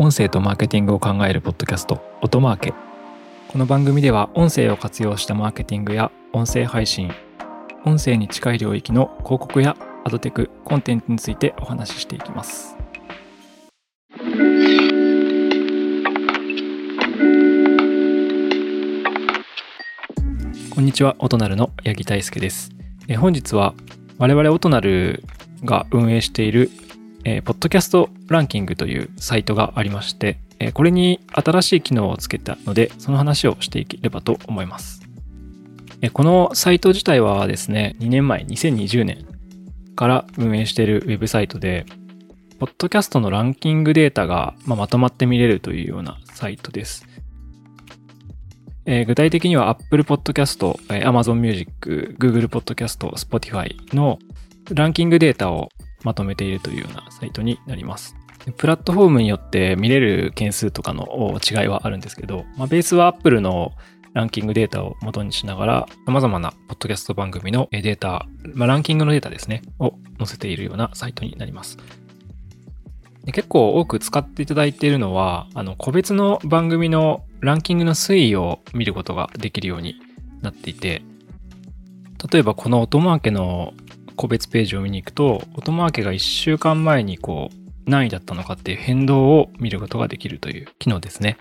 音声とマーケティングを考えるポッドキャスト音マーケ。この番組では音声を活用したマーケティングや音声配信音声に近い領域の広告やアドテクコンテンツについてお話ししていきます。こんにちは音なるの八木大輔です。え本日は我々音なるが運営しているえー、ポッドキャストランキングというサイトがありまして、えー、これに新しい機能をつけたので、その話をしていければと思います。えー、このサイト自体はですね、2年前、2020年から運営しているウェブサイトで、ポッドキャストのランキングデータが、まあ、まとまって見れるというようなサイトです。えー、具体的には Apple Podcast、Amazon Music、Google Podcast、Spotify のランキングデータをまとめているというようなサイトになります。プラットフォームによって見れる件数とかの違いはあるんですけど、まあ、ベースは Apple のランキングデータを元にしながら、様々なポッドキャスト番組のデータ、まあ、ランキングのデータですね、を載せているようなサイトになります。で結構多く使っていただいているのは、あの、個別の番組のランキングの推移を見ることができるようになっていて、例えばこの音マーケの個別ページを見に行くと、音マーケが1週間前にこう何位だったのかっていう変動を見ることができるという機能ですね。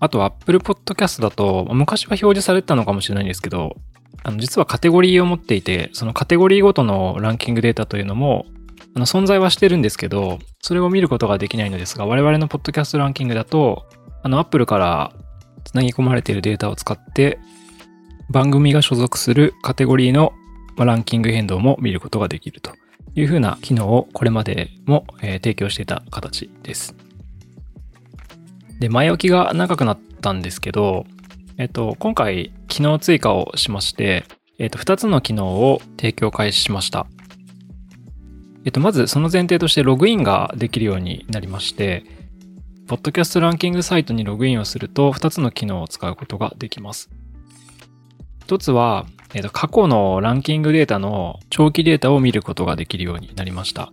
あと Apple Podcast だと、昔は表示されてたのかもしれないんですけど、あの実はカテゴリーを持っていて、そのカテゴリーごとのランキングデータというのも、あの存在はしてるんですけど、それを見ることができないのですが、我々のポッドキャストランキングだと、あの Apple からつなぎ込まれているデータを使って、番組が所属するカテゴリーのまあ、ランキング変動も見ることができるというふうな機能をこれまでも、えー、提供していた形です。で、前置きが長くなったんですけど、えっと、今回機能追加をしまして、えっと、2つの機能を提供開始しました。えっと、まずその前提としてログインができるようになりまして、ポッドキャストランキングサイトにログインをすると2つの機能を使うことができます。1つは、えっ、ー、と、過去のランキングデータの長期データを見ることができるようになりました。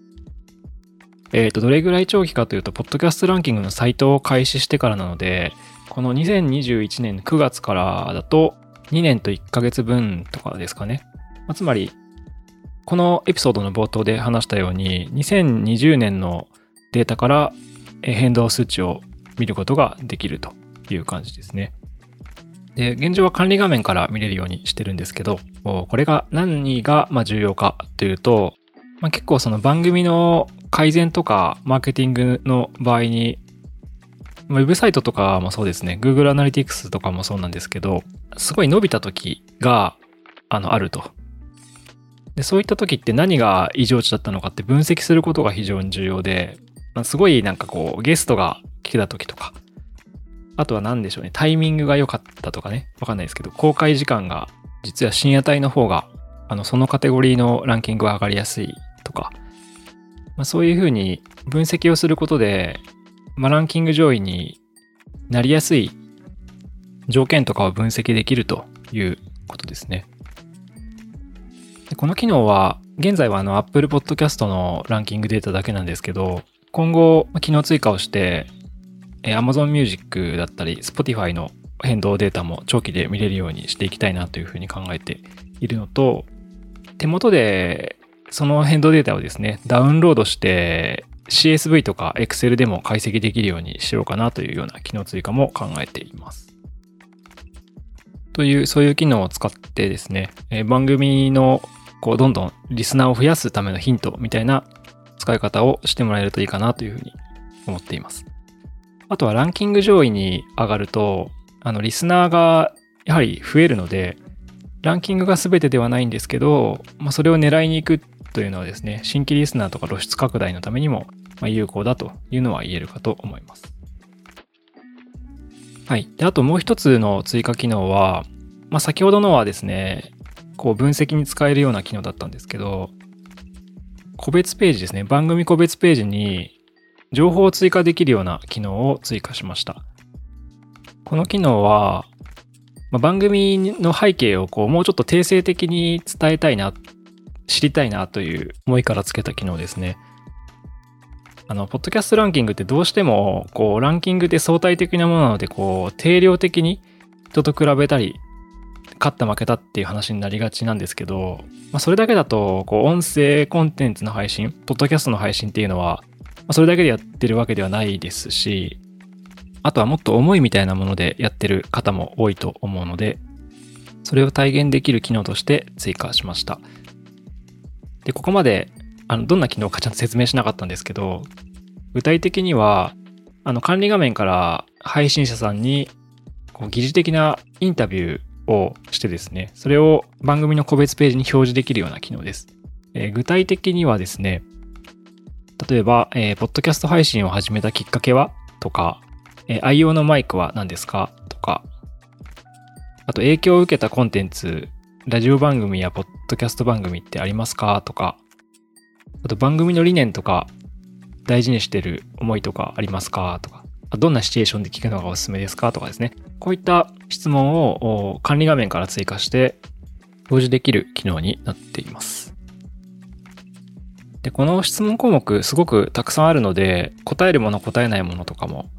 えっ、ー、と、どれぐらい長期かというと、ポッドキャストランキングのサイトを開始してからなので、この2021年9月からだと2年と1ヶ月分とかですかね。まあ、つまり、このエピソードの冒頭で話したように、2020年のデータから変動数値を見ることができるという感じですね。で、現状は管理画面から見れるようにしてるんですけど、これが何が重要かというと、まあ、結構その番組の改善とかマーケティングの場合に、ウェブサイトとかもそうですね、Google Analytics とかもそうなんですけど、すごい伸びた時が、あの、あると。で、そういった時って何が異常値だったのかって分析することが非常に重要で、まあ、すごいなんかこう、ゲストが来てた時とか、あとは何でしょうね、タイミングが良かったとかね、わかんないですけど、公開時間が実は深夜帯の方が、あの、そのカテゴリーのランキングが上がりやすいとか、まあ、そういうふうに分析をすることで、まあ、ランキング上位になりやすい条件とかを分析できるということですね。でこの機能は、現在はあの Apple Podcast のランキングデータだけなんですけど、今後、機能追加をして、Amazon Music だったり Spotify の変動データも長期で見れるようにしていきたいなというふうに考えているのと、手元でその変動データをですね、ダウンロードして CSV とか Excel でも解析できるようにしようかなというような機能追加も考えています。という、そういう機能を使ってですね、え番組のこうどんどんリスナーを増やすためのヒントみたいな使い方をしてもらえるといいかなというふうに思っています。あとはランキング上位に上がると、あの、リスナーがやはり増えるので、ランキングが全てではないんですけど、まあ、それを狙いに行くというのはですね、新規リスナーとか露出拡大のためにも、まあ有効だというのは言えるかと思います。はい。で、あともう一つの追加機能は、まあ、先ほどのはですね、こう分析に使えるような機能だったんですけど、個別ページですね。番組個別ページに情報を追加できるような機能を追加しました。この機能は、まあ、番組の背景をこうもうちょっと定性的に伝えたいな、知りたいなという思いからつけた機能ですね。あの、ポッドキャストランキングってどうしても、こう、ランキングで相対的なものなので、こう、定量的に人と比べたり、勝った負けたっていう話になりがちなんですけど、まあ、それだけだと、こう、音声コンテンツの配信、ポッドキャストの配信っていうのは、あ、それだけでやってるわけではないですし、あとはもっと思いみたいなものでやってる方も多いと思うので、それを体現できる機能として追加しました。で、ここまであのどんな機能かちゃんと説明しなかったんですけど、具体的には、あの管理画面から配信者さんにこう疑似的なインタビューをしてですね、それを番組の個別ページに表示できるような機能です。えー、具体的にはですね、例えば、えー、ポッドキャスト配信を始めたきっかけは？とか、えー、愛用のマイクは何ですか？とか、あと影響を受けたコンテンツ、ラジオ番組やポッドキャスト番組ってありますか？とか、あと番組の理念とか大事にしてる思いとかありますか？とか、どんなシチュエーションで聞くのがおすすめですか？とかですね。こういった質問を管理画面から追加して表示できる機能になっています。で、この質問項目すごくたくさんあるので、答えるもの答えないものとかも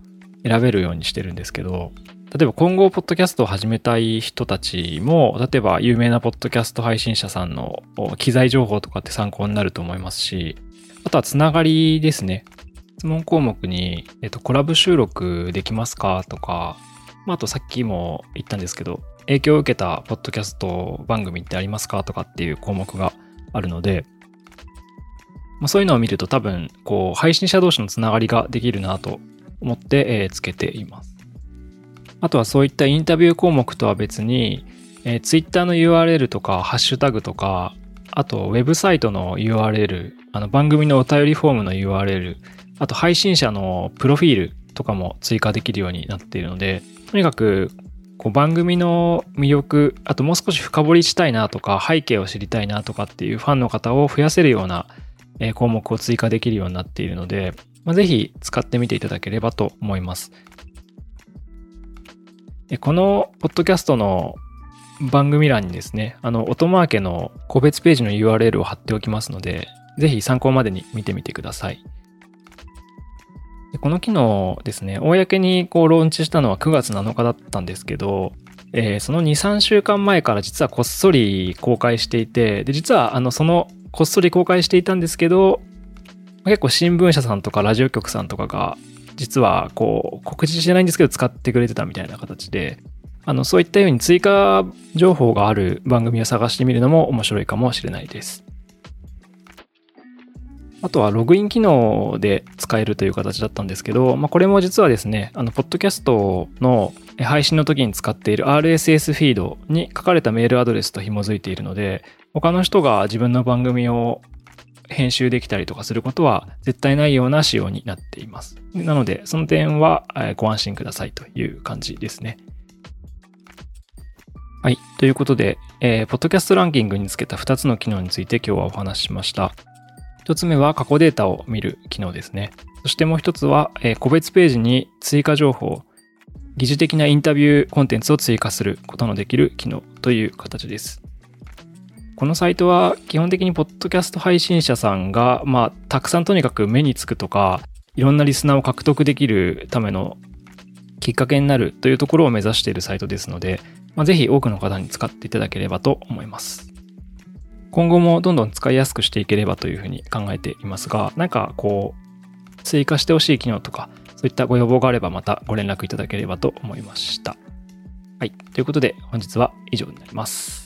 選べるようにしてるんですけど、例えば今後、ポッドキャストを始めたい人たちも、例えば有名なポッドキャスト配信者さんの機材情報とかって参考になると思いますし、あとはつながりですね。質問項目に、えっと、コラボ収録できますかとか、まあ、あとさっきも言ったんですけど、影響を受けたポッドキャスト番組ってありますかとかっていう項目があるので、まあ、そういうのを見ると多分、こう、配信者同士のつながりができるなと思って、えー、つけています。あとはそういったインタビュー項目とは別に、えー、Twitter の URL とか、ハッシュタグとか、あと、ウェブサイトの URL、あの番組のお便りフォームの URL、あと配信者のプロフィールとかも追加できるようになっているので、とにかくこう番組の魅力、あともう少し深掘りしたいなとか、背景を知りたいなとかっていうファンの方を増やせるようなえ項目を追加できるようになっているので、まあ、ぜひ使ってみていただければと思います。このポッドキャストの番組欄にですね、あの、音マーケの個別ページの URL を貼っておきますので、ぜひ参考までに見てみてください。この機能ですね、公にこうローンチしたのは9月7日だったんですけど、えー、その2、3週間前から実はこっそり公開していて、で、実はあの、そのこっそり公開していたんですけど、結構新聞社さんとかラジオ局さんとかが、実はこう、告知してないんですけど使ってくれてたみたいな形で、あの、そういったように追加情報がある番組を探してみるのも面白いかもしれないです。あとはログイン機能で使えるという形だったんですけど、まあ、これも実はですね、あの、ポッドキャストの配信の時に使っている RSS フィードに書かれたメールアドレスと紐づいているので、他の人が自分の番組を編集できたりとかすることは絶対ないような仕様になっています。なので、その点はご安心くださいという感じですね。はい。ということで、えー、ポッドキャストランキングにつけた2つの機能について今日はお話ししました。1つ目は過去データを見る機能ですね。そしてもう1つは、えー、個別ページに追加情報、疑似的なインタビューコンテンツを追加することのできる機能という形です。このサイトは基本的にポッドキャスト配信者さんが、まあ、たくさんとにかく目につくとか、いろんなリスナーを獲得できるためのきっかけになるというところを目指しているサイトですので、まあ、ぜひ多くの方に使っていただければと思います。今後もどんどん使いやすくしていければというふうに考えていますが、なんかこう、追加してほしい機能とか、そういったご要望があればまたご連絡いただければと思いました。はい。ということで本日は以上になります。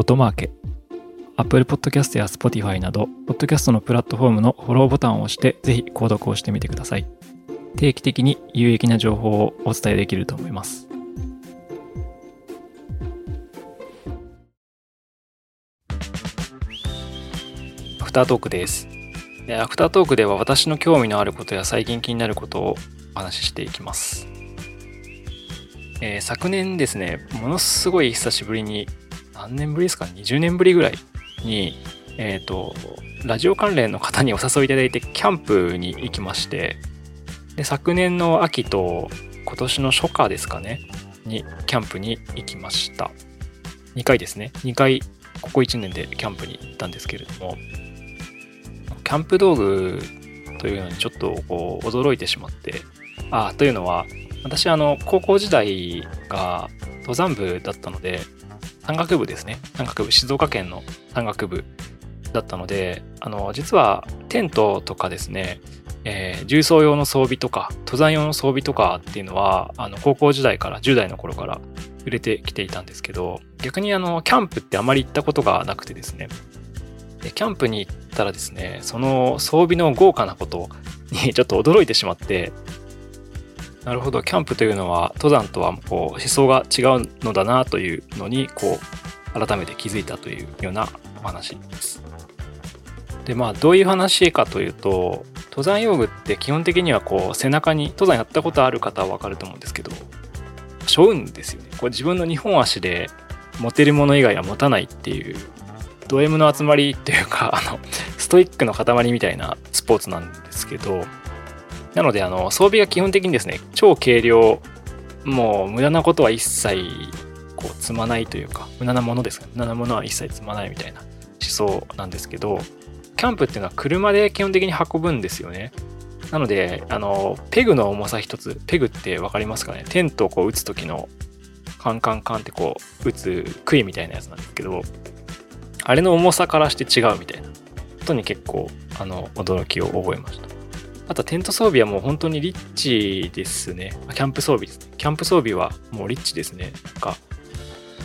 音マーケ。Apple Podcast や Spotify など、Podcast のプラットフォームのフォローボタンを押して、ぜひ購読をしてみてください。定期的に有益な情報をお伝えできると思います。アフタートークです。アフタートークでは私の興味のあることや最近気になることをお話ししていきます。えー、昨年ですね、ものすごい久しぶりに、何年ぶりですか ?20 年ぶりぐらいに、えっ、ー、と、ラジオ関連の方にお誘いいただいて、キャンプに行きまして、で、昨年の秋と今年の初夏ですかね、に、キャンプに行きました。2回ですね。2回、ここ1年でキャンプに行ったんですけれども、キャンプ道具というのにちょっとこう驚いてしまって、ああ、というのは、私、あの、高校時代が登山部だったので、山岳部ですね。山岳部、静岡県の山岳部だったので、あの、実はテントとかですね、えー、重装用の装備とか、登山用の装備とかっていうのは、あの、高校時代から、10代の頃から売れてきていたんですけど、逆にあの、キャンプってあまり行ったことがなくてですね、でキャンプに行ったらですね、その装備の豪華なことに ちょっと驚いてしまって、なるほどキャンプというのは登山とはこう思想が違うのだなというのにこう改めて気づいたというようなお話です。でまあどういう話かというと登山用具って基本的にはこう背中に登山やったことある方は分かると思うんですけど背負うんですよね。これ自分の2本足で持てるもの以外は持たないっていうド M の集まりっていうかあのストイックの塊みたいなスポーツなんですけどなので、あの、装備が基本的にですね、超軽量、もう無駄なことは一切、こう、積まないというか、無駄なものです無駄なものは一切積まないみたいな思想なんですけど、キャンプっていうのは車で基本的に運ぶんですよね。なので、あの、ペグの重さ一つ、ペグって分かりますかね？テントをこう打つ時のカンカンカンってこう打つ杭みたいなやつなんですけど、あれの重さからして違うみたいなことに結構、あの、驚きを覚えました。あとテント装備はもう本当にリッチですね。キャンプ装備です。キャンプ装備はもうリッチですね。なんか、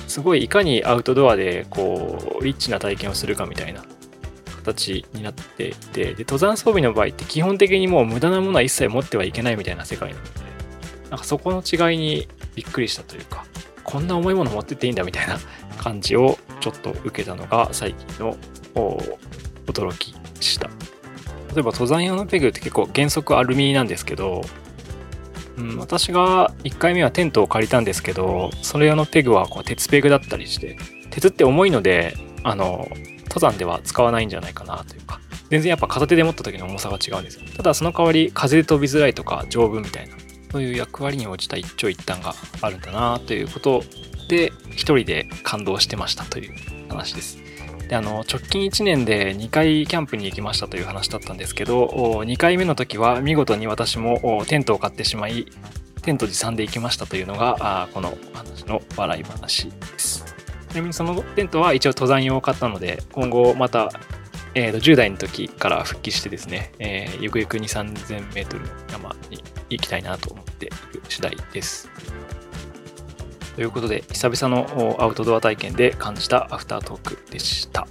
すごいいかにアウトドアでこう、リッチな体験をするかみたいな形になっていて、で、登山装備の場合って基本的にもう無駄なものは一切持ってはいけないみたいな世界なので、なんかそこの違いにびっくりしたというか、こんな重いもの持ってっていいんだみたいな感じをちょっと受けたのが最近の驚きでした。例えば登山用のペグって結構原則アルミなんですけど、うん、私が1回目はテントを借りたんですけど、それ用のペグはこう鉄ペグだったりして、鉄って重いので、あの、登山では使わないんじゃないかなというか、全然やっぱ片手で持った時の重さが違うんですよ。ただその代わり風で飛びづらいとか丈夫みたいな、そういう役割に応じた一長一短があるんだなということで、一人で感動してましたという話です。であの直近1年で2回キャンプに行きましたという話だったんですけど2回目の時は見事に私もテントを買ってしまいテント持参で行きましたというのがこの話の笑い話です。ちなみにそのテントは一応登山用を買ったので今後また、えー、と10代の時から復帰してですね、えー、ゆくゆく2 3 0 0 0メートルの山に行きたいなと思っている次第です。ということで、久々のアウトドア体験で感じたアフタートークでした。